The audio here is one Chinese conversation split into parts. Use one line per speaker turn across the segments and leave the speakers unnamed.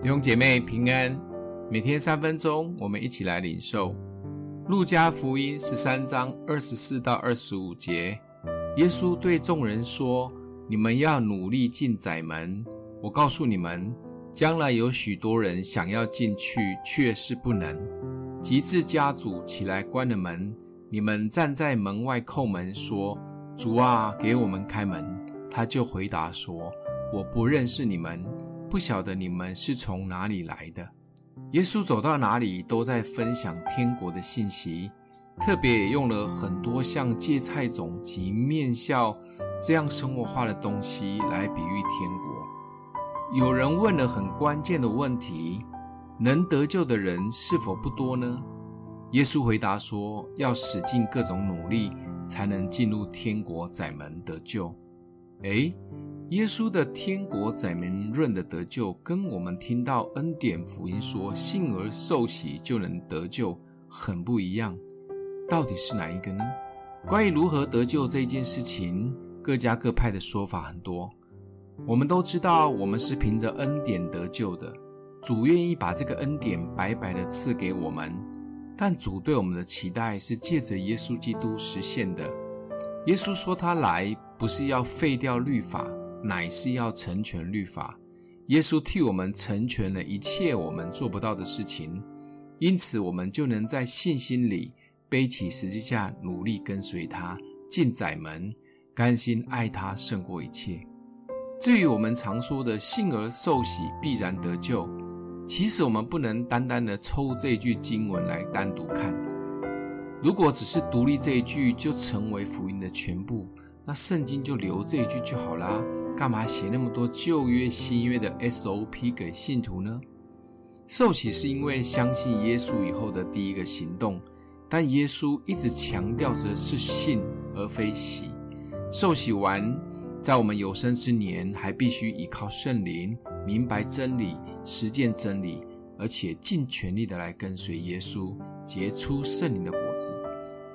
弟兄姐妹平安，每天三分钟，我们一起来领受路加福音十三章二十四到二十五节。耶稣对众人说：“你们要努力进窄门。我告诉你们，将来有许多人想要进去，却是不能。及至家主起来关了门，你们站在门外叩门，说：‘主啊，给我们开门。’他就回答说。”我不认识你们，不晓得你们是从哪里来的。耶稣走到哪里都在分享天国的信息，特别也用了很多像芥菜种及面酵这样生活化的东西来比喻天国。有人问了很关键的问题：能得救的人是否不多呢？耶稣回答说：要使尽各种努力，才能进入天国窄门得救。诶耶稣的天国窄门论的得救，跟我们听到恩典福音说信而受洗就能得救很不一样。到底是哪一个呢？关于如何得救这件事情，各家各派的说法很多。我们都知道，我们是凭着恩典得救的，主愿意把这个恩典白白的赐给我们。但主对我们的期待是借着耶稣基督实现的。耶稣说他来不是要废掉律法。乃是要成全律法，耶稣替我们成全了一切我们做不到的事情，因此我们就能在信心里背起十字架，努力跟随他进窄门，甘心爱他胜过一切。至于我们常说的信而受洗必然得救，其实我们不能单单的抽这句经文来单独看。如果只是独立这一句就成为福音的全部，那圣经就留这一句就好啦。干嘛写那么多旧约、新约的 SOP 给信徒呢？受洗是因为相信耶稣以后的第一个行动，但耶稣一直强调着是信而非洗。受洗完，在我们有生之年还必须依靠圣灵，明白真理，实践真理，而且尽全力的来跟随耶稣，结出圣灵的果子。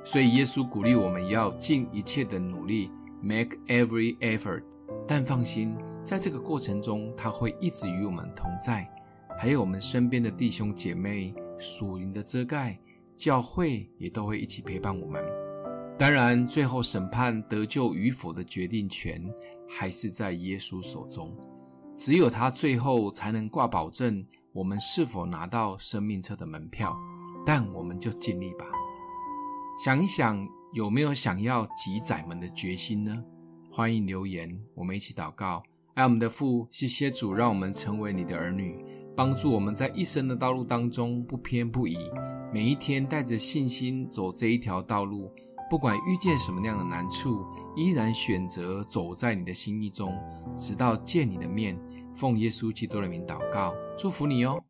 所以耶稣鼓励我们要尽一切的努力，make every effort。但放心，在这个过程中，他会一直与我们同在，还有我们身边的弟兄姐妹、属灵的遮盖、教会也都会一起陪伴我们。当然，最后审判得救与否的决定权还是在耶稣手中，只有他最后才能挂保证我们是否拿到生命册的门票。但我们就尽力吧。想一想，有没有想要进窄门的决心呢？欢迎留言，我们一起祷告。爱我们的父，谢谢主，让我们成为你的儿女，帮助我们在一生的道路当中不偏不倚，每一天带着信心走这一条道路。不管遇见什么样的难处，依然选择走在你的心意中，直到见你的面。奉耶稣基督的名祷告，祝福你哦。